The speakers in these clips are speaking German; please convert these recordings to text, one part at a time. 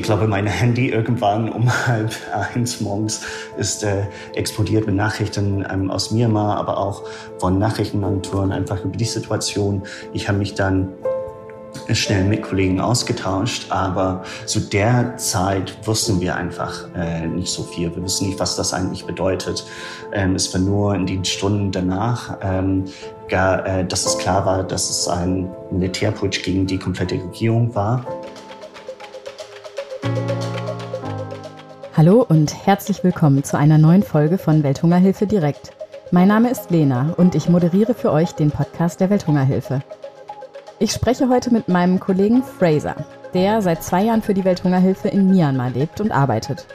Ich glaube, mein Handy irgendwann um halb eins morgens ist äh, explodiert mit Nachrichten ähm, aus Myanmar, aber auch von Nachrichtenagenturen einfach über die Situation. Ich habe mich dann schnell mit Kollegen ausgetauscht, aber zu der Zeit wussten wir einfach äh, nicht so viel. Wir wussten nicht, was das eigentlich bedeutet. Ähm, es war nur in den Stunden danach, ähm, gar, äh, dass es klar war, dass es ein Militärputsch gegen die komplette Regierung war. Hallo und herzlich willkommen zu einer neuen Folge von Welthungerhilfe direkt. Mein Name ist Lena und ich moderiere für euch den Podcast der Welthungerhilfe. Ich spreche heute mit meinem Kollegen Fraser, der seit zwei Jahren für die Welthungerhilfe in Myanmar lebt und arbeitet.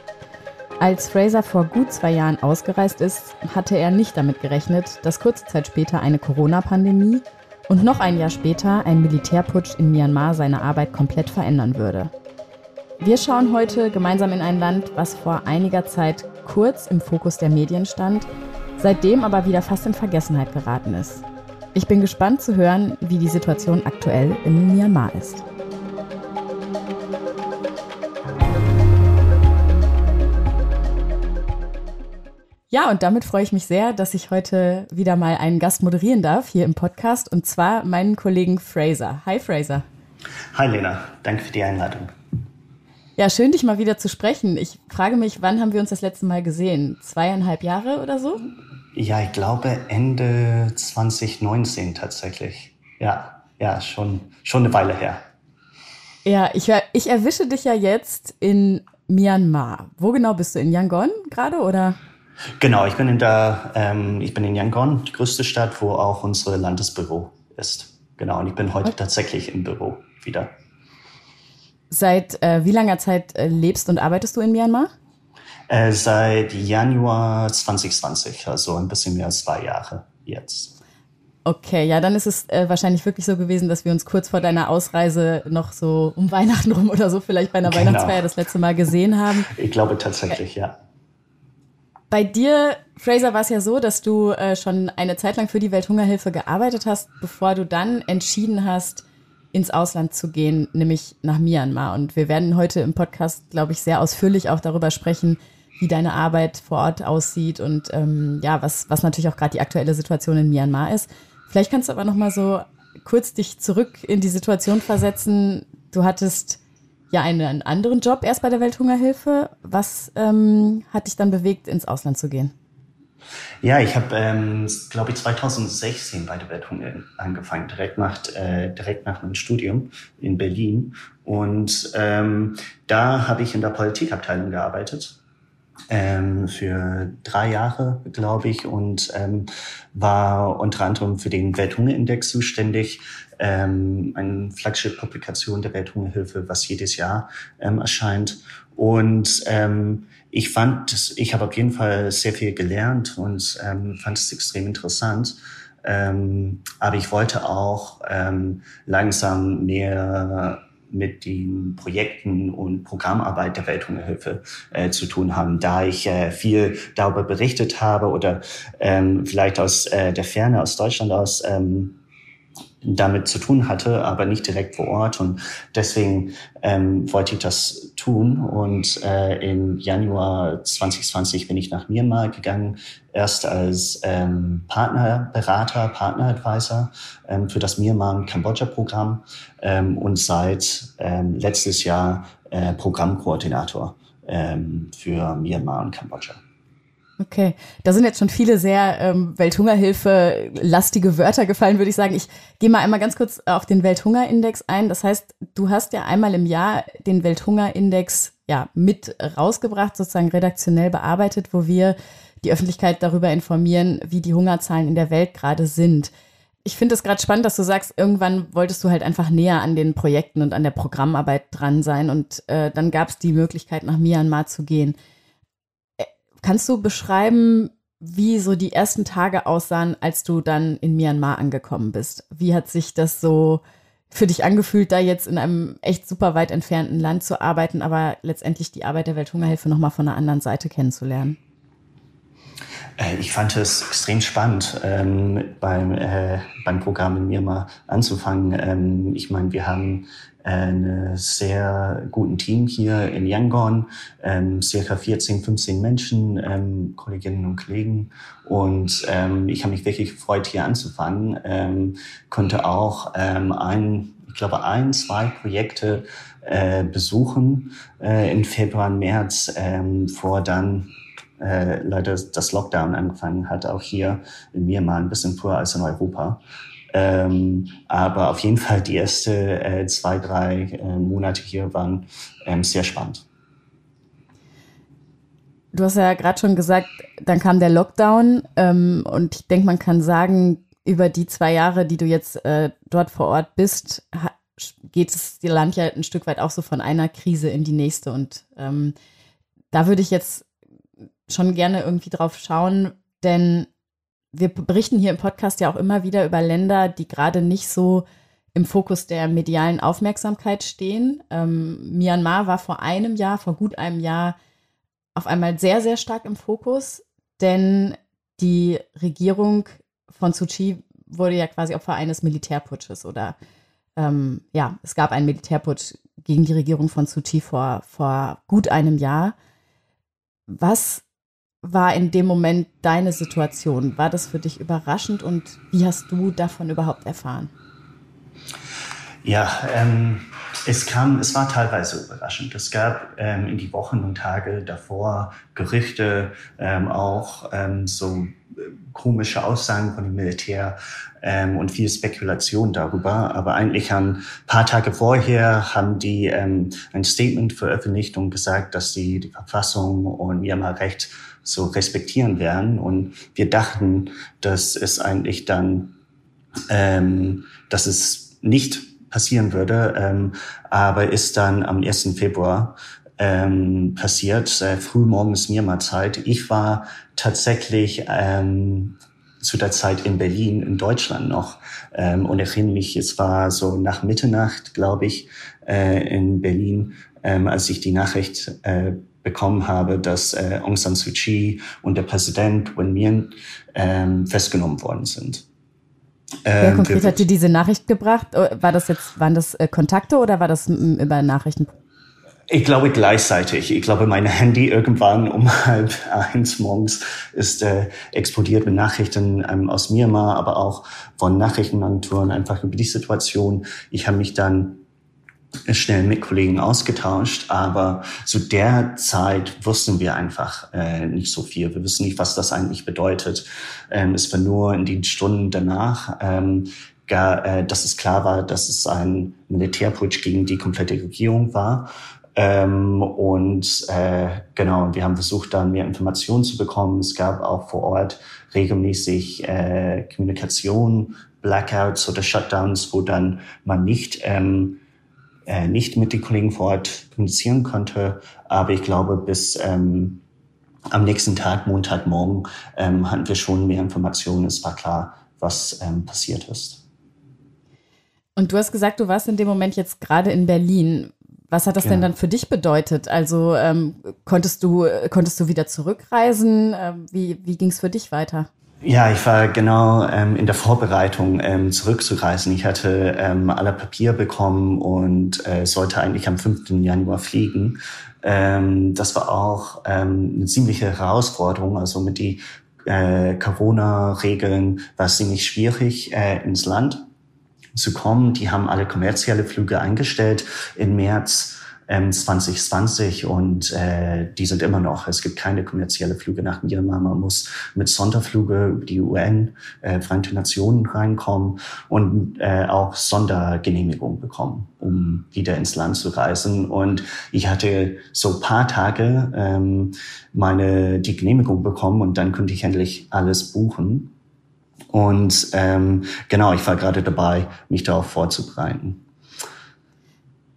Als Fraser vor gut zwei Jahren ausgereist ist, hatte er nicht damit gerechnet, dass kurze Zeit später eine Corona-Pandemie und noch ein Jahr später ein Militärputsch in Myanmar seine Arbeit komplett verändern würde. Wir schauen heute gemeinsam in ein Land, was vor einiger Zeit kurz im Fokus der Medien stand, seitdem aber wieder fast in Vergessenheit geraten ist. Ich bin gespannt zu hören, wie die Situation aktuell in Myanmar ist. Ja, und damit freue ich mich sehr, dass ich heute wieder mal einen Gast moderieren darf hier im Podcast und zwar meinen Kollegen Fraser. Hi Fraser. Hi Lena, danke für die Einladung. Ja, schön, dich mal wieder zu sprechen. Ich frage mich, wann haben wir uns das letzte Mal gesehen? Zweieinhalb Jahre oder so? Ja, ich glaube Ende 2019 tatsächlich. Ja, ja, schon, schon eine Weile her. Ja, ich, ich erwische dich ja jetzt in Myanmar. Wo genau bist du? In Yangon gerade oder? Genau, ich bin in der, ähm, ich bin in Yangon, die größte Stadt, wo auch unser Landesbüro ist. Genau, und ich bin heute okay. tatsächlich im Büro wieder. Seit äh, wie langer Zeit äh, lebst und arbeitest du in Myanmar? Äh, seit Januar 2020, also ein bisschen mehr als zwei Jahre jetzt. Okay, ja, dann ist es äh, wahrscheinlich wirklich so gewesen, dass wir uns kurz vor deiner Ausreise noch so um Weihnachten rum oder so vielleicht bei einer genau. Weihnachtsfeier das letzte Mal gesehen haben. Ich glaube tatsächlich, ja. Bei dir, Fraser, war es ja so, dass du äh, schon eine Zeit lang für die Welthungerhilfe gearbeitet hast, bevor du dann entschieden hast, ins Ausland zu gehen, nämlich nach Myanmar. Und wir werden heute im Podcast, glaube ich, sehr ausführlich auch darüber sprechen, wie deine Arbeit vor Ort aussieht und ähm, ja, was, was natürlich auch gerade die aktuelle Situation in Myanmar ist. Vielleicht kannst du aber noch mal so kurz dich zurück in die Situation versetzen. Du hattest ja einen anderen Job erst bei der Welthungerhilfe. Was ähm, hat dich dann bewegt, ins Ausland zu gehen? Ja, ich habe, ähm, glaube ich, 2016 bei der Welthunger angefangen, direkt nach, äh, direkt nach meinem Studium in Berlin. Und ähm, da habe ich in der Politikabteilung gearbeitet ähm, für drei Jahre, glaube ich, und ähm, war unter anderem für den Welthungerindex zuständig, ähm, eine Flagship-Publikation der Welthungerhilfe, was jedes Jahr ähm, erscheint. Und ähm, ich fand, ich habe auf jeden Fall sehr viel gelernt und ähm, fand es extrem interessant. Ähm, aber ich wollte auch ähm, langsam mehr mit den Projekten und Programmarbeit der Welthungerhilfe äh, zu tun haben, da ich äh, viel darüber berichtet habe oder ähm, vielleicht aus äh, der Ferne, aus Deutschland aus, ähm, damit zu tun hatte, aber nicht direkt vor Ort. Und deswegen ähm, wollte ich das tun. Und äh, im Januar 2020 bin ich nach Myanmar gegangen, erst als ähm, Partnerberater, Partneradvisor ähm, für das Myanmar und Kambodscha-Programm ähm, und seit ähm, letztes Jahr äh, Programmkoordinator ähm, für Myanmar und Kambodscha. Okay, da sind jetzt schon viele sehr ähm, Welthungerhilfe-lastige Wörter gefallen, würde ich sagen. Ich gehe mal einmal ganz kurz auf den Welthungerindex ein. Das heißt, du hast ja einmal im Jahr den Welthungerindex ja mit rausgebracht, sozusagen redaktionell bearbeitet, wo wir die Öffentlichkeit darüber informieren, wie die Hungerzahlen in der Welt gerade sind. Ich finde es gerade spannend, dass du sagst, irgendwann wolltest du halt einfach näher an den Projekten und an der Programmarbeit dran sein und äh, dann gab es die Möglichkeit, nach Myanmar zu gehen. Kannst du beschreiben, wie so die ersten Tage aussahen, als du dann in Myanmar angekommen bist? Wie hat sich das so für dich angefühlt, da jetzt in einem echt super weit entfernten Land zu arbeiten, aber letztendlich die Arbeit der Welthungerhilfe nochmal von einer anderen Seite kennenzulernen? Äh, ich fand es extrem spannend, ähm, beim, äh, beim Programm in Myanmar anzufangen. Ähm, ich meine, wir haben äh, ein sehr guten Team hier in Yangon, ähm, circa 14, 15 Menschen, ähm, Kolleginnen und Kollegen. Und ähm, ich habe mich wirklich gefreut, hier anzufangen. Ähm, konnte auch ähm, ein, ich glaube, ein, zwei Projekte äh, besuchen äh, im Februar, März, ähm, vor dann äh, leider das Lockdown angefangen hat, auch hier in Myanmar ein bisschen früher als in Europa. Ähm, aber auf jeden Fall die ersten äh, zwei, drei äh, Monate hier waren ähm, sehr spannend. Du hast ja gerade schon gesagt, dann kam der Lockdown ähm, und ich denke, man kann sagen, über die zwei Jahre, die du jetzt äh, dort vor Ort bist, geht es dir Land ja ein Stück weit auch so von einer Krise in die nächste. Und ähm, da würde ich jetzt schon gerne irgendwie drauf schauen, denn wir berichten hier im Podcast ja auch immer wieder über Länder, die gerade nicht so im Fokus der medialen Aufmerksamkeit stehen. Ähm, Myanmar war vor einem Jahr, vor gut einem Jahr, auf einmal sehr, sehr stark im Fokus, denn die Regierung von Suu wurde ja quasi Opfer eines Militärputsches oder ähm, ja, es gab einen Militärputsch gegen die Regierung von Suu Kyi vor, vor gut einem Jahr. Was war in dem Moment deine Situation? War das für dich überraschend und wie hast du davon überhaupt erfahren? Ja, ähm, es kam, es war teilweise überraschend. Es gab ähm, in die Wochen und Tage davor Gerüchte, ähm, auch ähm, so äh, komische Aussagen von dem Militär ähm, und viel Spekulation darüber. Aber eigentlich ein paar Tage vorher haben die ähm, ein Statement veröffentlicht und gesagt, dass sie die Verfassung und Myanmar-Recht so respektieren werden. Und wir dachten, dass es eigentlich dann, ähm, dass es nicht passieren würde, ähm, aber ist dann am 1. Februar ähm, passiert, äh, frühmorgens Myanmar-Zeit. Ich war tatsächlich ähm, zu der Zeit in Berlin, in Deutschland noch. Ähm, und erinnere mich, es war so nach Mitternacht, glaube ich, äh, in Berlin, ähm, als ich die Nachricht äh, bekommen habe, dass äh, Aung San Suu Kyi und der Präsident Win Myint ähm, festgenommen worden sind. Wer ähm, konkret hat dir diese Nachricht gebracht? Äh, war das jetzt, waren das äh, Kontakte oder war das über Nachrichten? Ich glaube gleichzeitig. Ich glaube, mein Handy irgendwann um halb eins morgens ist äh, explodiert mit Nachrichten ähm, aus Myanmar, aber auch von Nachrichtenagenturen einfach über die Situation. Ich habe mich dann schnell mit Kollegen ausgetauscht, aber zu der Zeit wussten wir einfach äh, nicht so viel. Wir wissen nicht, was das eigentlich bedeutet. Ähm, es war nur in den Stunden danach, ähm, gar, äh, dass es klar war, dass es ein Militärputsch gegen die komplette Regierung war. Ähm, und äh, genau, wir haben versucht, dann mehr Informationen zu bekommen. Es gab auch vor Ort regelmäßig äh, Kommunikation, Blackouts oder Shutdowns, wo dann man nicht ähm, äh, nicht mit den Kollegen vor Ort kommunizieren konnte. Aber ich glaube, bis ähm, am nächsten Tag, Montagmorgen, ähm, hatten wir schon mehr Informationen. Es war klar, was ähm, passiert ist. Und du hast gesagt, du warst in dem Moment jetzt gerade in Berlin. Was hat das ja. denn dann für dich bedeutet? Also ähm, konntest du konntest du wieder zurückreisen? Ähm, wie wie ging es für dich weiter? Ja, ich war genau ähm, in der Vorbereitung ähm, zurückzureisen. Ich hatte ähm, alle Papier bekommen und äh, sollte eigentlich am 5. Januar fliegen. Ähm, das war auch ähm, eine ziemliche Herausforderung. Also mit die äh, Corona-Regeln war es ziemlich schwierig, äh, ins Land zu kommen. Die haben alle kommerzielle Flüge eingestellt im März ähm, 2020 und äh, die sind immer noch. Es gibt keine kommerzielle Flüge nach Myanmar. Man muss mit Sonderflüge über die UN, äh, Vereinten Nationen reinkommen und äh, auch Sondergenehmigung bekommen, um wieder ins Land zu reisen. Und ich hatte so paar Tage ähm, meine die Genehmigung bekommen und dann konnte ich endlich alles buchen. Und ähm, genau, ich war gerade dabei, mich darauf vorzubereiten.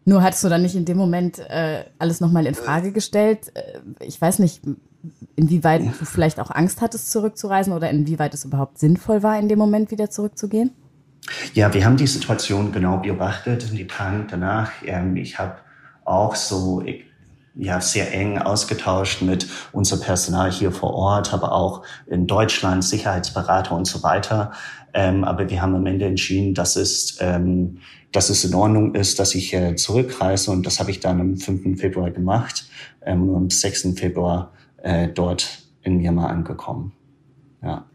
Nur hattest du dann nicht in dem Moment äh, alles nochmal in Frage gestellt? Äh, ich weiß nicht, inwieweit du vielleicht auch Angst hattest, zurückzureisen oder inwieweit es überhaupt sinnvoll war, in dem Moment wieder zurückzugehen? Ja, wir haben die Situation genau beobachtet in die Tagen danach. Ähm, ich habe auch so, ja sehr eng ausgetauscht mit unser Personal hier vor Ort, aber auch in Deutschland, Sicherheitsberater und so weiter. Ähm, aber wir haben am Ende entschieden, dass es, ähm, dass es in Ordnung ist, dass ich äh, zurückreise und das habe ich dann am 5. Februar gemacht ähm, und am 6. Februar äh, dort in Myanmar angekommen. Ja.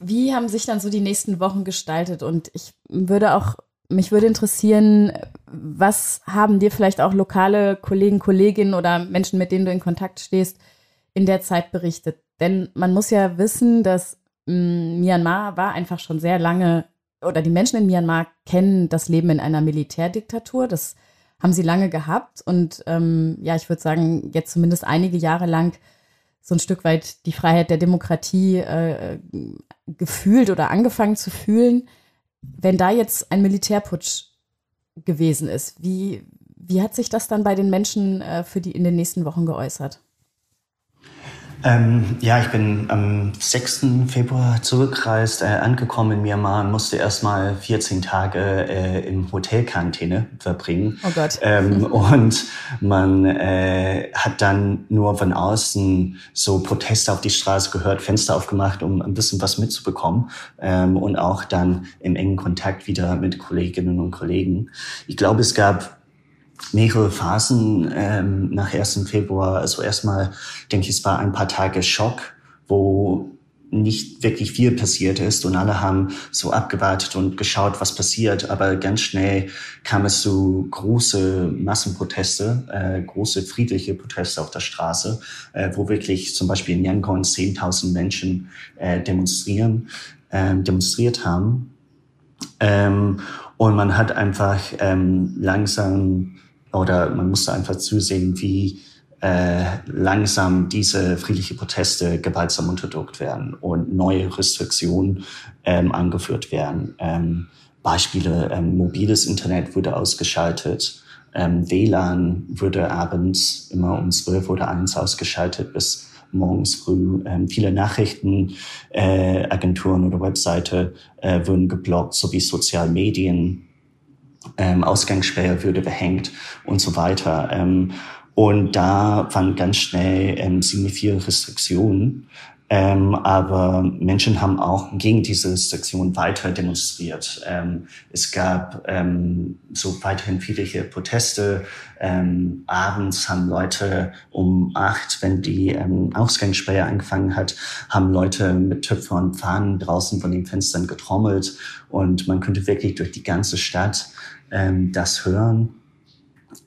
Wie haben sich dann so die nächsten Wochen gestaltet? Und ich würde auch, mich würde interessieren, was haben dir vielleicht auch lokale Kollegen, Kolleginnen oder Menschen, mit denen du in Kontakt stehst, in der Zeit berichtet? Denn man muss ja wissen, dass Myanmar war einfach schon sehr lange, oder die Menschen in Myanmar kennen das Leben in einer Militärdiktatur. Das haben sie lange gehabt. Und ähm, ja, ich würde sagen, jetzt zumindest einige Jahre lang so ein Stück weit die Freiheit der Demokratie äh, gefühlt oder angefangen zu fühlen. Wenn da jetzt ein Militärputsch gewesen ist, wie, wie hat sich das dann bei den Menschen äh, für die in den nächsten Wochen geäußert? Ähm, ja, ich bin am 6. Februar zurückgereist, äh, angekommen in Myanmar und musste erstmal 14 Tage äh, im Hotelquarantäne verbringen. Oh Gott. Ähm, und man äh, hat dann nur von außen so Proteste auf die Straße gehört, Fenster aufgemacht, um ein bisschen was mitzubekommen ähm, und auch dann im engen Kontakt wieder mit Kolleginnen und Kollegen. Ich glaube, es gab mehrere Phasen ähm, nach 1. Februar. Also erstmal denke ich, es war ein paar Tage Schock, wo nicht wirklich viel passiert ist und alle haben so abgewartet und geschaut, was passiert. Aber ganz schnell kam es zu große Massenproteste, äh, große friedliche Proteste auf der Straße, äh, wo wirklich zum Beispiel in Yangon 10.000 Menschen äh, demonstrieren, äh, demonstriert haben. Ähm, und man hat einfach ähm, langsam oder man musste einfach zusehen, wie äh, langsam diese friedliche Proteste gewaltsam unterdrückt werden und neue Restriktionen ähm, angeführt werden. Ähm, Beispiele, ähm, mobiles Internet wurde ausgeschaltet, ähm, WLAN wurde abends immer um 12 oder 1 ausgeschaltet bis morgens früh. Ähm, viele Nachrichtenagenturen äh, oder Webseite äh, wurden geblockt, sowie Sozialmedien ähm, Ausgangssperre würde behängt und so weiter. Ähm, und da waren ganz schnell ähm, ziemlich viele Restriktionen. Ähm, aber Menschen haben auch gegen diese Restriktionen weiter demonstriert. Ähm, es gab ähm, so weiterhin viele Proteste. Ähm, abends haben Leute um acht, wenn die ähm, Ausgangssperre angefangen hat, haben Leute mit Töpfen und Fahnen draußen von den Fenstern getrommelt. Und man könnte wirklich durch die ganze Stadt ähm, das hören.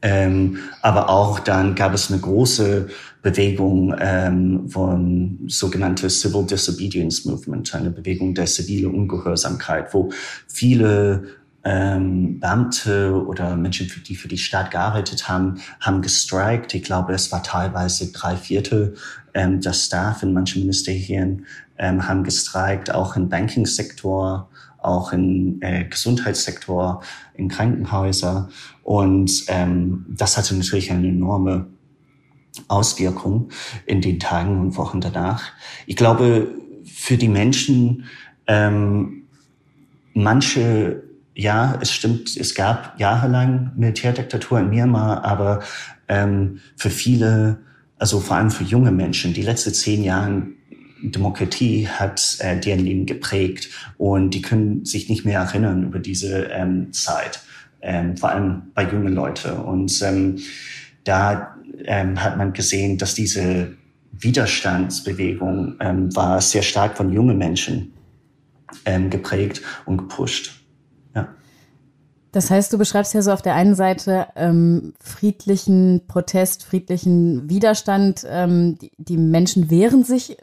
Ähm, aber auch dann gab es eine große Bewegung ähm, von sogenannte Civil Disobedience Movement, eine Bewegung der zivile Ungehörsamkeit, wo viele ähm, Beamte oder Menschen, die für die Staat gearbeitet haben, haben gestreikt. Ich glaube, es war teilweise drei Viertel ähm, der Staff in manchen Ministerien ähm, haben gestreikt, auch im Banking-Sektor auch im äh, Gesundheitssektor, in Krankenhäuser. Und ähm, das hatte natürlich eine enorme Auswirkung in den Tagen und Wochen danach. Ich glaube, für die Menschen, ähm, manche, ja, es stimmt, es gab jahrelang Militärdiktatur in Myanmar, aber ähm, für viele, also vor allem für junge Menschen, die letzten zehn Jahre Demokratie hat äh, deren Leben geprägt und die können sich nicht mehr erinnern über diese ähm, Zeit, ähm, vor allem bei jungen Leuten. Und ähm, da ähm, hat man gesehen, dass diese Widerstandsbewegung ähm, war sehr stark von jungen Menschen ähm, geprägt und gepusht. Das heißt, du beschreibst ja so auf der einen Seite ähm, friedlichen Protest, friedlichen Widerstand. Ähm, die, die, Menschen wehren sich,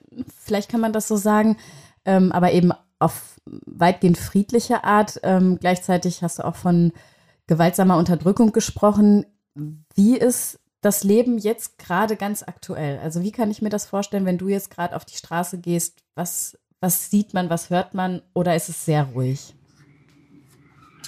vielleicht kann man das so sagen, ähm, aber eben auf weitgehend friedliche Art. Ähm, gleichzeitig hast du auch von gewaltsamer Unterdrückung gesprochen. Wie ist das Leben jetzt gerade ganz aktuell? Also wie kann ich mir das vorstellen, wenn du jetzt gerade auf die Straße gehst? Was, was sieht man, was hört man oder ist es sehr ruhig?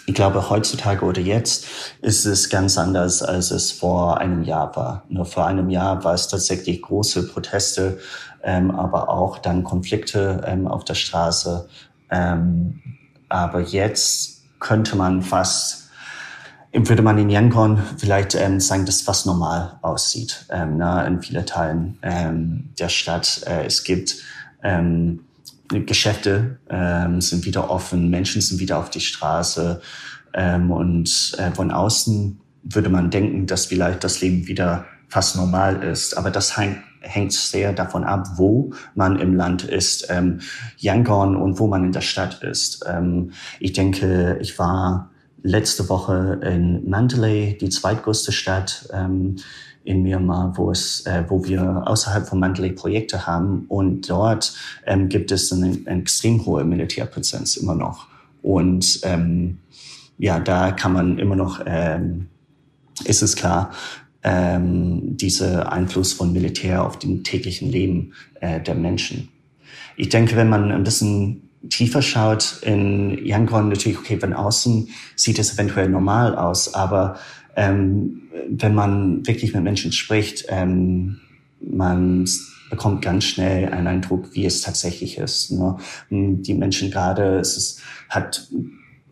Ich glaube, heutzutage oder jetzt ist es ganz anders, als es vor einem Jahr war. Nur vor einem Jahr war es tatsächlich große Proteste, ähm, aber auch dann Konflikte ähm, auf der Straße. Ähm, aber jetzt könnte man fast würde man in Yangon vielleicht ähm, sagen, dass was normal aussieht ähm, na, in vielen Teilen ähm, der Stadt. Äh, es gibt Geschäfte sind wieder offen, Menschen sind wieder auf die Straße und äh, von außen würde man denken, dass vielleicht das Leben wieder fast normal ist. Aber das hängt, hängt sehr davon ab, wo man im Land ist, ähm, Yangon und wo man in der Stadt ist. Ähm, ich denke, ich war letzte Woche in Mandalay, die zweitgrößte Stadt ähm, in Myanmar, wo es, äh, wo wir außerhalb von Mandalay Projekte haben. Und dort ähm, gibt es eine, eine extrem hohe Militärpräsenz immer noch. Und ähm, ja, da kann man immer noch, ähm, ist es klar, ähm, dieser Einfluss von Militär auf den täglichen Leben äh, der Menschen. Ich denke, wenn man ein bisschen tiefer schaut in Yangon, natürlich, okay, von außen sieht es eventuell normal aus, aber ähm, wenn man wirklich mit Menschen spricht, ähm, man bekommt ganz schnell einen Eindruck, wie es tatsächlich ist. Ne? Die Menschen gerade, es ist, hat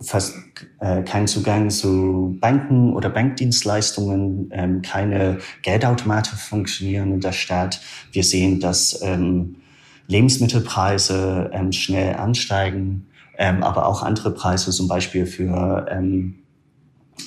fast äh, keinen Zugang zu Banken oder Bankdienstleistungen, ähm, keine Geldautomate funktionieren in der Stadt. Wir sehen, dass ähm, Lebensmittelpreise ähm, schnell ansteigen, ähm, aber auch andere Preise, zum Beispiel für ähm,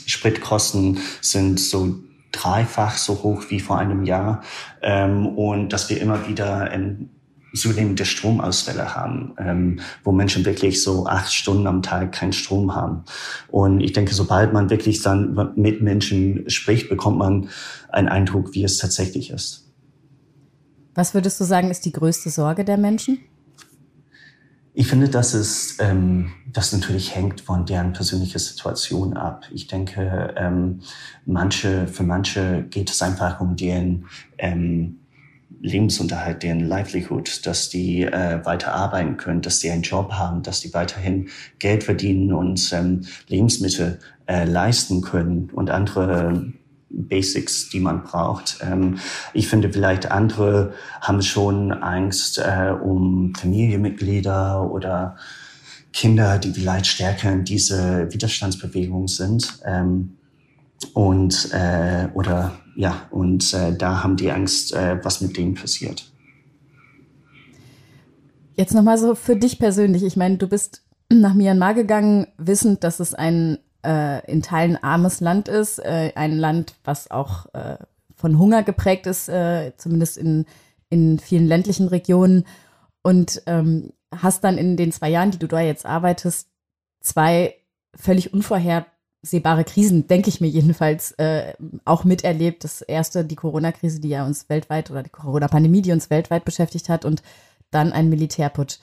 Spritkosten sind so dreifach so hoch wie vor einem Jahr ähm, und dass wir immer wieder ähm, zunehmende Stromausfälle haben, ähm, wo Menschen wirklich so acht Stunden am Tag keinen Strom haben. Und ich denke, sobald man wirklich dann mit Menschen spricht, bekommt man einen Eindruck, wie es tatsächlich ist. Was würdest du sagen, ist die größte Sorge der Menschen? Ich finde, dass es ähm, das natürlich hängt von deren persönlicher Situation ab. Ich denke, ähm, manche für manche geht es einfach um deren ähm, Lebensunterhalt, deren Livelihood, dass die äh, weiter arbeiten können, dass die einen Job haben, dass die weiterhin Geld verdienen und ähm, Lebensmittel äh, leisten können und andere Basics, die man braucht. Ähm, ich finde, vielleicht andere haben schon Angst äh, um Familienmitglieder oder Kinder, die vielleicht stärker in diese Widerstandsbewegung sind. Ähm, und äh, oder ja, und äh, da haben die Angst, äh, was mit denen passiert. Jetzt nochmal so für dich persönlich. Ich meine, du bist nach Myanmar gegangen, wissend, dass es ein äh, in Teilen armes Land ist, äh, ein Land, was auch äh, von Hunger geprägt ist, äh, zumindest in, in vielen ländlichen Regionen. Und ähm, hast dann in den zwei Jahren, die du da jetzt arbeitest, zwei völlig unvorhersehbare Krisen, denke ich mir jedenfalls, äh, auch miterlebt. Das erste, die Corona-Krise, die ja uns weltweit, oder die Corona-Pandemie, die uns weltweit beschäftigt hat, und dann ein Militärputsch.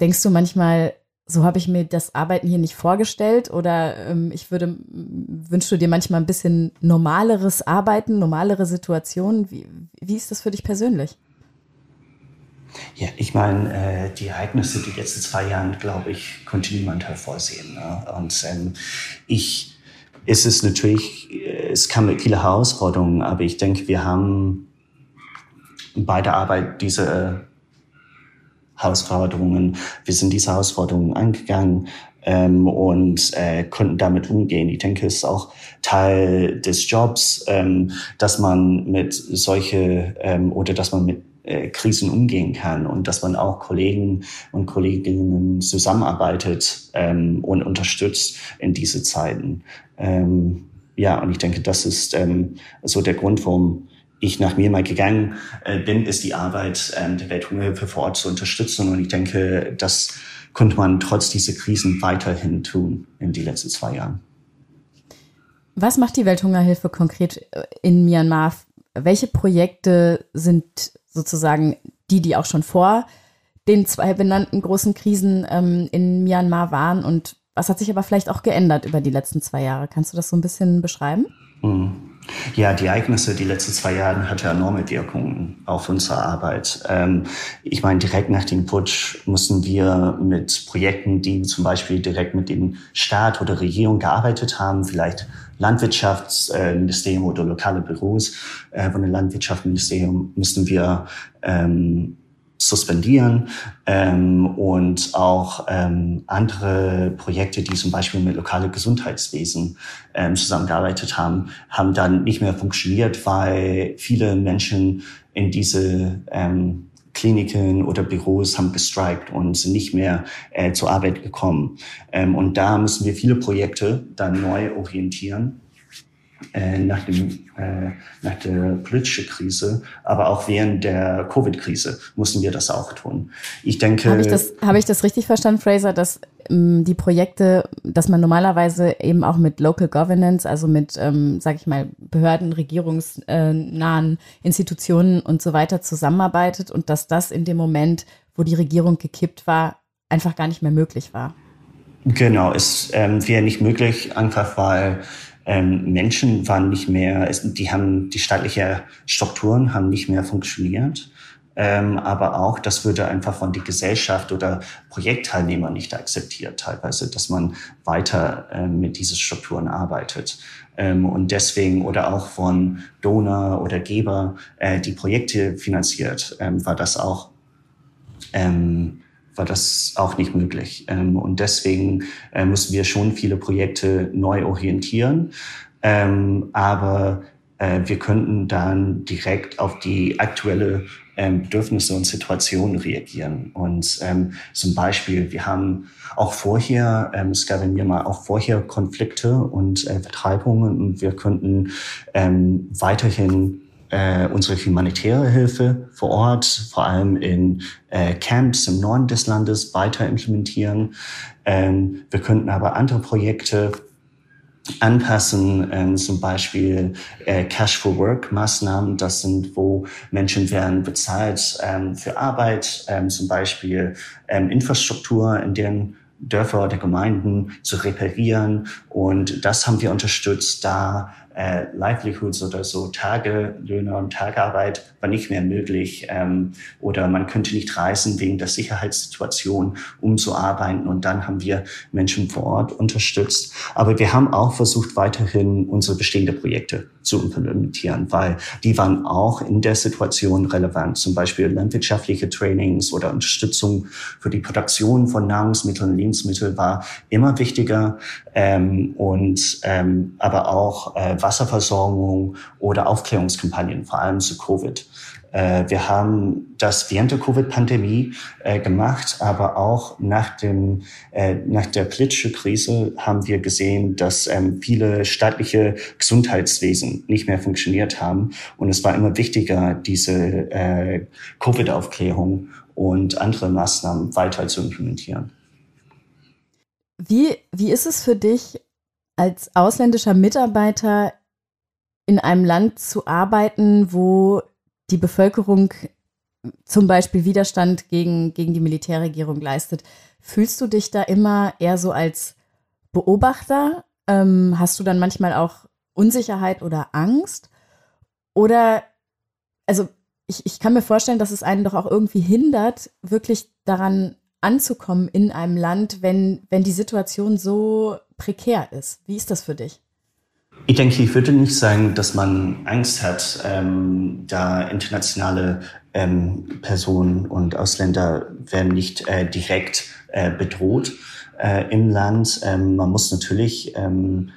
Denkst du manchmal, so habe ich mir das Arbeiten hier nicht vorgestellt oder ähm, ich würde, wünschst du dir manchmal ein bisschen normaleres Arbeiten, normalere Situationen? Wie, wie ist das für dich persönlich? Ja, ich meine, äh, die Ereignisse die letzten zwei Jahre, glaube ich, konnte niemand hervorsehen. Ne? Und ähm, ich, es ist natürlich, es kam mit vielen Herausforderungen, aber ich denke, wir haben bei der Arbeit diese Herausforderungen. Wir sind diese Herausforderungen angegangen ähm, und äh, konnten damit umgehen. Ich denke, es ist auch Teil des Jobs, ähm, dass man mit solche ähm, oder dass man mit äh, Krisen umgehen kann und dass man auch Kollegen und Kolleginnen zusammenarbeitet ähm, und unterstützt in diese Zeiten. Ähm, ja, und ich denke, das ist ähm, so der Grund, warum ich nach mir mal gegangen äh, bin, ist die Arbeit äh, der Welthungerhilfe vor Ort zu unterstützen. Und ich denke, das konnte man trotz dieser Krisen weiterhin tun in die letzten zwei Jahren. Was macht die Welthungerhilfe konkret äh, in Myanmar? Welche Projekte sind sozusagen die, die auch schon vor den zwei benannten großen Krisen ähm, in Myanmar waren? Und was hat sich aber vielleicht auch geändert über die letzten zwei Jahre? Kannst du das so ein bisschen beschreiben? Mhm. Ja, die Ereignisse die letzten zwei Jahre hatten enorme Wirkungen auf unsere Arbeit. Ähm, ich meine, direkt nach dem Putsch mussten wir mit Projekten, die zum Beispiel direkt mit dem Staat oder Regierung gearbeitet haben, vielleicht Landwirtschaftsministerium oder lokale Büros äh, von dem Landwirtschaftsministerium, mussten wir ähm, suspendieren ähm, und auch ähm, andere Projekte, die zum Beispiel mit lokalen Gesundheitswesen ähm, zusammengearbeitet haben, haben dann nicht mehr funktioniert, weil viele Menschen in diese ähm, Kliniken oder Büros haben gestrikt und sind nicht mehr äh, zur Arbeit gekommen. Ähm, und da müssen wir viele Projekte dann neu orientieren nach, dem, äh, nach der politischen Krise, aber auch während der Covid-Krise mussten wir das auch tun. Ich denke. Habe ich das, habe ich das richtig verstanden, Fraser, dass ähm, die Projekte, dass man normalerweise eben auch mit Local Governance, also mit, ähm, sage ich mal, Behörden, regierungsnahen Institutionen und so weiter zusammenarbeitet und dass das in dem Moment, wo die Regierung gekippt war, einfach gar nicht mehr möglich war? Genau, es ähm, wäre nicht möglich, einfach weil ähm, Menschen waren nicht mehr, die haben die staatliche Strukturen haben nicht mehr funktioniert. Ähm, aber auch, das würde einfach von der Gesellschaft oder Projektteilnehmer nicht akzeptiert, teilweise, dass man weiter ähm, mit diesen Strukturen arbeitet. Ähm, und deswegen, oder auch von Donor oder Geber, äh, die Projekte finanziert, ähm, war das auch ähm, war das auch nicht möglich. Ähm, und deswegen äh, mussten wir schon viele Projekte neu orientieren. Ähm, aber äh, wir könnten dann direkt auf die aktuelle ähm, Bedürfnisse und Situation reagieren. Und ähm, zum Beispiel, wir haben auch vorher, ähm, es gab in mir mal auch vorher Konflikte und äh, Vertreibungen und wir könnten ähm, weiterhin äh, unsere humanitäre Hilfe vor Ort, vor allem in äh, Camps im Norden des Landes, weiter implementieren. Ähm, wir könnten aber andere Projekte anpassen, ähm, zum Beispiel äh, Cash for Work Maßnahmen, das sind, wo Menschen werden bezahlt ähm, für Arbeit, ähm, zum Beispiel ähm, Infrastruktur in deren Dörfer oder Gemeinden zu reparieren. Und das haben wir unterstützt, da äh, Livelihoods oder so Tagelöhne und Tagearbeit war nicht mehr möglich ähm, oder man könnte nicht reisen wegen der Sicherheitssituation, um zu arbeiten und dann haben wir Menschen vor Ort unterstützt. Aber wir haben auch versucht, weiterhin unsere bestehenden Projekte zu implementieren, weil die waren auch in der Situation relevant. Zum Beispiel landwirtschaftliche Trainings oder Unterstützung für die Produktion von Nahrungsmitteln, Lebensmitteln war immer wichtiger ähm, und ähm, aber auch äh, Wasserversorgung oder Aufklärungskampagnen, vor allem zu Covid. Äh, wir haben das während der Covid-Pandemie äh, gemacht, aber auch nach, dem, äh, nach der politischen Krise haben wir gesehen, dass ähm, viele staatliche Gesundheitswesen nicht mehr funktioniert haben. Und es war immer wichtiger, diese Covid-Aufklärung und andere Maßnahmen weiter zu implementieren. Wie, wie ist es für dich, als ausländischer Mitarbeiter in einem Land zu arbeiten, wo die Bevölkerung zum Beispiel Widerstand gegen, gegen die Militärregierung leistet. Fühlst du dich da immer eher so als Beobachter? Ähm, hast du dann manchmal auch Unsicherheit oder Angst? Oder, also ich, ich kann mir vorstellen, dass es einen doch auch irgendwie hindert, wirklich daran anzukommen in einem Land, wenn, wenn die Situation so prekär ist. Wie ist das für dich? Ich denke, ich würde nicht sagen, dass man Angst hat, ähm, da internationale ähm, Personen und Ausländer werden nicht äh, direkt äh, bedroht äh, im Land. Ähm, man muss natürlich ähm,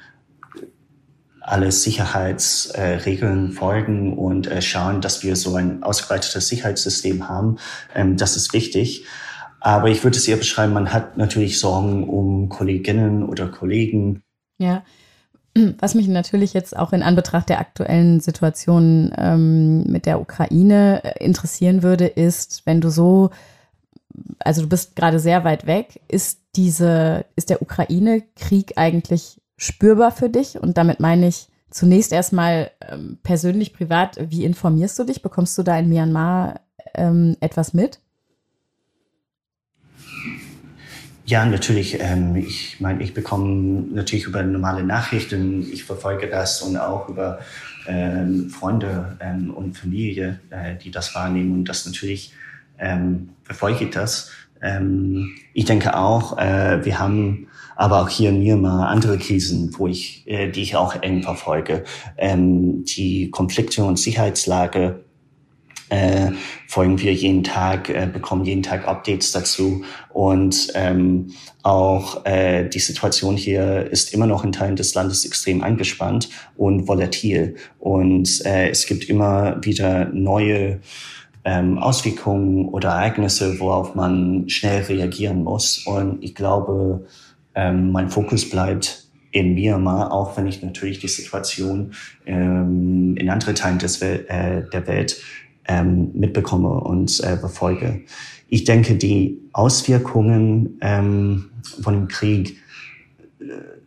alle Sicherheitsregeln folgen und äh, schauen, dass wir so ein ausgebreitetes Sicherheitssystem haben. Ähm, das ist wichtig. Aber ich würde es eher beschreiben, man hat natürlich Sorgen um Kolleginnen oder Kollegen. Ja, was mich natürlich jetzt auch in Anbetracht der aktuellen Situation ähm, mit der Ukraine äh, interessieren würde, ist, wenn du so, also du bist gerade sehr weit weg, ist diese, ist der Ukraine-Krieg eigentlich spürbar für dich? Und damit meine ich zunächst erstmal ähm, persönlich, privat, wie informierst du dich? Bekommst du da in Myanmar ähm, etwas mit? Ja, natürlich. Ähm, ich meine, ich bekomme natürlich über normale Nachrichten, ich verfolge das und auch über ähm, Freunde ähm, und Familie, äh, die das wahrnehmen und das natürlich ähm, verfolge ich das. Ähm, ich denke auch, äh, wir haben aber auch hier in Myanmar andere Krisen, wo ich, äh, die ich auch eng verfolge. Ähm, die Konflikte und Sicherheitslage äh, folgen wir jeden Tag, äh, bekommen jeden Tag Updates dazu. Und ähm, auch äh, die Situation hier ist immer noch in Teilen des Landes extrem angespannt und volatil. Und äh, es gibt immer wieder neue ähm, Auswirkungen oder Ereignisse, worauf man schnell reagieren muss. Und ich glaube, ähm, mein Fokus bleibt in Myanmar, auch wenn ich natürlich die Situation ähm, in anderen Teilen des Wel äh, der Welt ähm, mitbekomme und äh, befolge. Ich denke, die Auswirkungen ähm, von dem Krieg äh,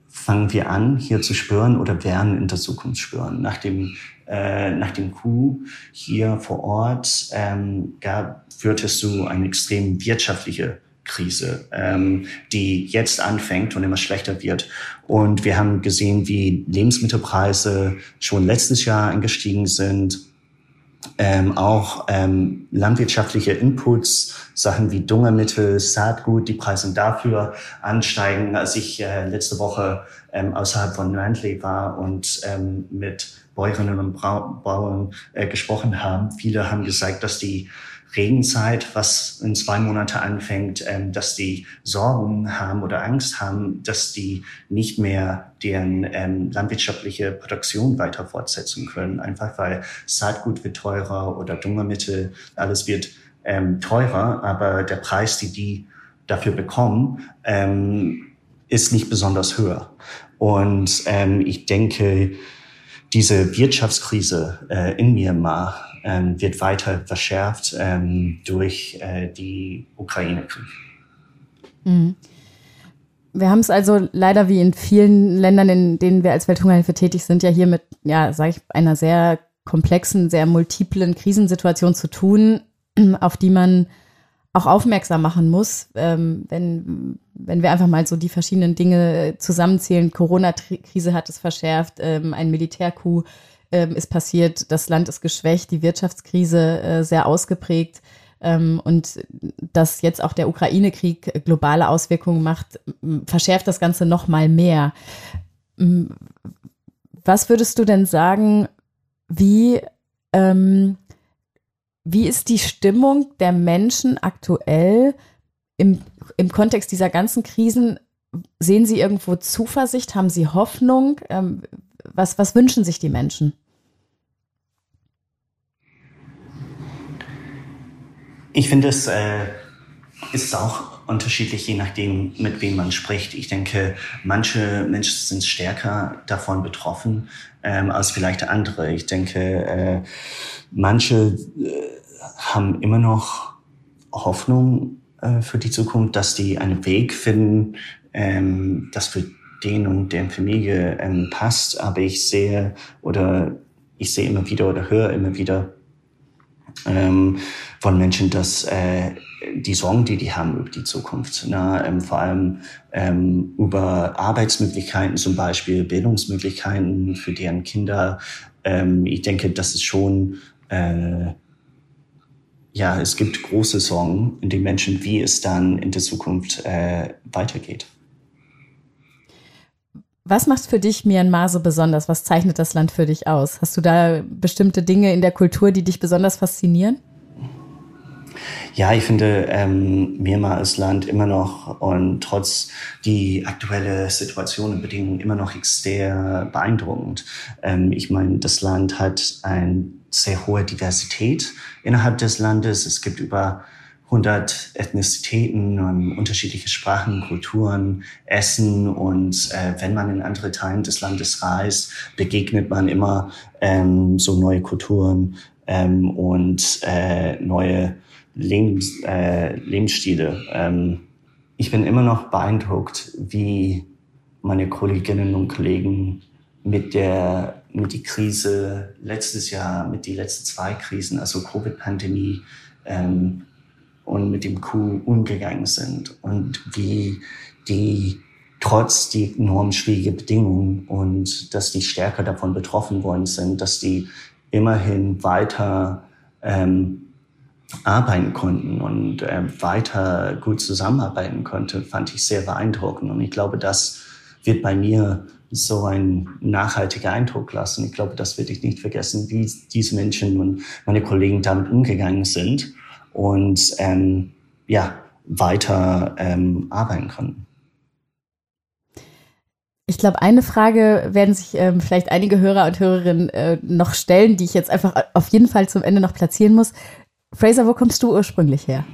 fangen wir an, hier zu spüren oder werden in der Zukunft spüren. Nach dem, äh, nach dem Coup hier vor Ort ähm, gab, führte es zu einer extrem wirtschaftliche Krise, ähm, die jetzt anfängt und immer schlechter wird. Und wir haben gesehen, wie Lebensmittelpreise schon letztes Jahr angestiegen sind. Ähm, auch ähm, landwirtschaftliche Inputs, Sachen wie Dungermittel, Saatgut, die Preise dafür ansteigen. Als ich äh, letzte Woche ähm, außerhalb von Randley war und ähm, mit Bäuerinnen und Bauern äh, gesprochen haben, viele haben gesagt, dass die Regenzeit, was in zwei Monate anfängt, ähm, dass die Sorgen haben oder Angst haben, dass die nicht mehr deren ähm, landwirtschaftliche Produktion weiter fortsetzen können, einfach weil Saatgut wird teurer oder Dungermittel, alles wird ähm, teurer, aber der Preis, die die dafür bekommen, ist nicht besonders höher. Und ich denke, diese Wirtschaftskrise äh, in Myanmar ähm, wird weiter verschärft ähm, durch äh, die Ukraine-Krieg. Mhm. Wir haben es also leider wie in vielen Ländern, in denen wir als Welthungerhilfe tätig sind, ja hier mit, ja, sage ich, einer sehr komplexen, sehr multiplen Krisensituation zu tun, auf die man auch aufmerksam machen muss, ähm, wenn, wenn wir einfach mal so die verschiedenen Dinge zusammenzählen. Corona-Krise hat es verschärft, ähm, ein Militärcoup ähm, ist passiert, das Land ist geschwächt, die Wirtschaftskrise äh, sehr ausgeprägt ähm, und dass jetzt auch der Ukraine-Krieg globale Auswirkungen macht, verschärft das Ganze noch mal mehr. Was würdest du denn sagen, wie, ähm, wie ist die Stimmung der Menschen aktuell im, im Kontext dieser ganzen Krisen? Sehen Sie irgendwo Zuversicht? Haben Sie Hoffnung? Ähm, was, was wünschen sich die Menschen? Ich finde, es äh, ist auch unterschiedlich, je nachdem, mit wem man spricht. Ich denke, manche Menschen sind stärker davon betroffen ähm, als vielleicht andere. Ich denke, äh, manche äh, haben immer noch Hoffnung äh, für die Zukunft, dass die einen Weg finden, ähm, das für den und deren Familie ähm, passt. Aber ich sehe oder ich sehe immer wieder oder höre immer wieder, ähm, von Menschen, dass äh, die Sorgen, die die haben über die Zukunft, na, ähm, vor allem ähm, über Arbeitsmöglichkeiten zum Beispiel, Bildungsmöglichkeiten für deren Kinder. Ähm, ich denke, das ist schon, äh, ja, es gibt große Sorgen in den Menschen, wie es dann in der Zukunft äh, weitergeht. Was macht für dich Myanmar so besonders? Was zeichnet das Land für dich aus? Hast du da bestimmte Dinge in der Kultur, die dich besonders faszinieren? Ja, ich finde ähm, Myanmar als Land immer noch und trotz die aktuelle Situation und Bedingungen immer noch sehr beeindruckend. Ähm, ich meine, das Land hat eine sehr hohe Diversität innerhalb des Landes. Es gibt über 100 Ethnizitäten, um, unterschiedliche Sprachen, Kulturen, Essen und äh, wenn man in andere Teilen des Landes reist, begegnet man immer ähm, so neue Kulturen ähm, und äh, neue Lebens, äh, Lebensstile. Ähm, ich bin immer noch beeindruckt, wie meine Kolleginnen und Kollegen mit der mit die Krise letztes Jahr, mit die letzten zwei Krisen, also Covid-Pandemie ähm, und mit dem Coup umgegangen sind und wie die trotz die enorm schwierige Bedingungen und dass die stärker davon betroffen worden sind, dass die immerhin weiter ähm, arbeiten konnten und äh, weiter gut zusammenarbeiten konnte, fand ich sehr beeindruckend. Und ich glaube, das wird bei mir so ein nachhaltiger Eindruck lassen. Ich glaube, das werde ich nicht vergessen, wie diese Menschen und meine Kollegen damit umgegangen sind und ähm, ja, weiter ähm, arbeiten konnten. Ich glaube, eine Frage werden sich ähm, vielleicht einige Hörer und Hörerinnen äh, noch stellen, die ich jetzt einfach auf jeden Fall zum Ende noch platzieren muss. Fraser, wo kommst du ursprünglich her?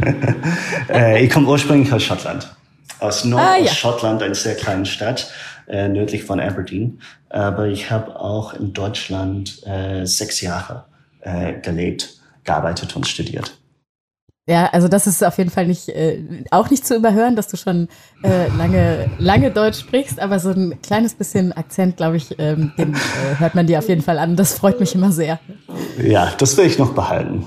äh, ich komme ursprünglich aus Schottland. Aus Nordostschottland, ah, ja. eine sehr kleine Stadt, äh, nördlich von Aberdeen. Aber ich habe auch in Deutschland äh, sechs Jahre äh, gelebt, gearbeitet und studiert. Ja, also das ist auf jeden Fall nicht äh, auch nicht zu überhören, dass du schon äh, lange lange Deutsch sprichst, aber so ein kleines bisschen Akzent, glaube ich, ähm, den äh, hört man dir auf jeden Fall an. Das freut mich immer sehr. Ja, das will ich noch behalten.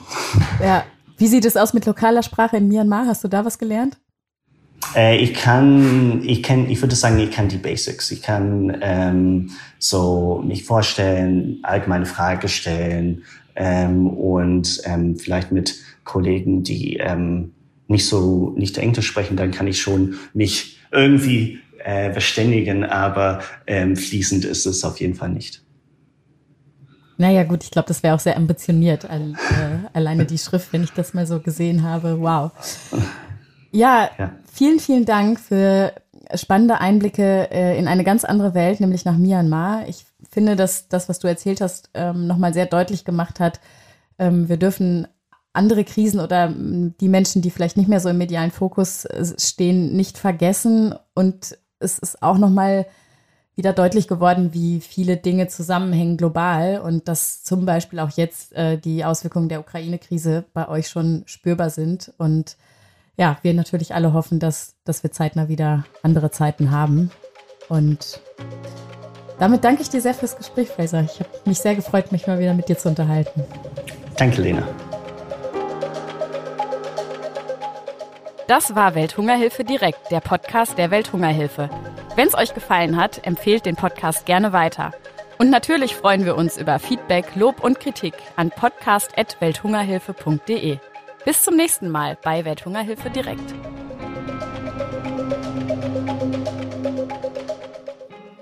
Ja, wie sieht es aus mit lokaler Sprache in Myanmar? Hast du da was gelernt? Äh, ich kann, ich kann, ich würde sagen, ich kann die Basics. Ich kann ähm, so mich vorstellen, allgemeine Frage stellen ähm, und ähm, vielleicht mit Kollegen, die ähm, nicht so nicht Englisch sprechen, dann kann ich schon mich irgendwie äh, verständigen, aber ähm, fließend ist es auf jeden Fall nicht. Naja, gut, ich glaube, das wäre auch sehr ambitioniert, all, äh, alleine die Schrift, wenn ich das mal so gesehen habe. Wow. Ja, ja. vielen, vielen Dank für spannende Einblicke äh, in eine ganz andere Welt, nämlich nach Myanmar. Ich finde, dass das, was du erzählt hast, ähm, nochmal sehr deutlich gemacht hat. Ähm, wir dürfen andere Krisen oder mm, die Menschen, die vielleicht nicht mehr so im medialen Fokus äh, stehen, nicht vergessen. Und es ist auch nochmal wieder deutlich geworden, wie viele Dinge zusammenhängen global und dass zum Beispiel auch jetzt äh, die Auswirkungen der Ukraine-Krise bei euch schon spürbar sind. Und ja, wir natürlich alle hoffen, dass, dass wir zeitnah wieder andere Zeiten haben. Und damit danke ich dir sehr fürs Gespräch, Fraser. Ich habe mich sehr gefreut, mich mal wieder mit dir zu unterhalten. Danke, Lena. Das war Welthungerhilfe direkt, der Podcast der Welthungerhilfe. Wenn es euch gefallen hat, empfehlt den Podcast gerne weiter. Und natürlich freuen wir uns über Feedback, Lob und Kritik an podcast.welthungerhilfe.de. Bis zum nächsten Mal bei Welthungerhilfe direkt.